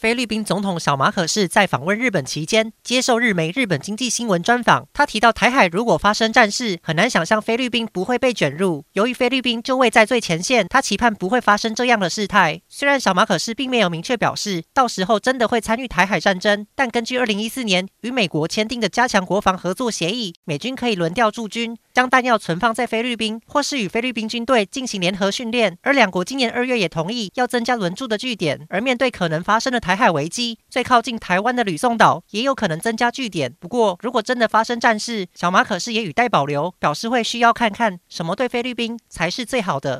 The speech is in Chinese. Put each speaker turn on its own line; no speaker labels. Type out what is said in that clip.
菲律宾总统小马可是在访问日本期间，接受日媒《日本经济新闻》专访。他提到，台海如果发生战事，很难想象菲律宾不会被卷入。由于菲律宾就位在最前线，他期盼不会发生这样的事态。虽然小马可仕并没有明确表示到时候真的会参与台海战争，但根据2014年与美国签订的加强国防合作协议，美军可以轮调驻军，将弹药存放在菲律宾，或是与菲律宾军队进行联合训练。而两国今年二月也同意要增加轮驻的据点。而面对可能发生的台台海危机，最靠近台湾的吕宋岛也有可能增加据点。不过，如果真的发生战事，小马可是也语带保留，表示会需要看看什么对菲律宾才是最好的。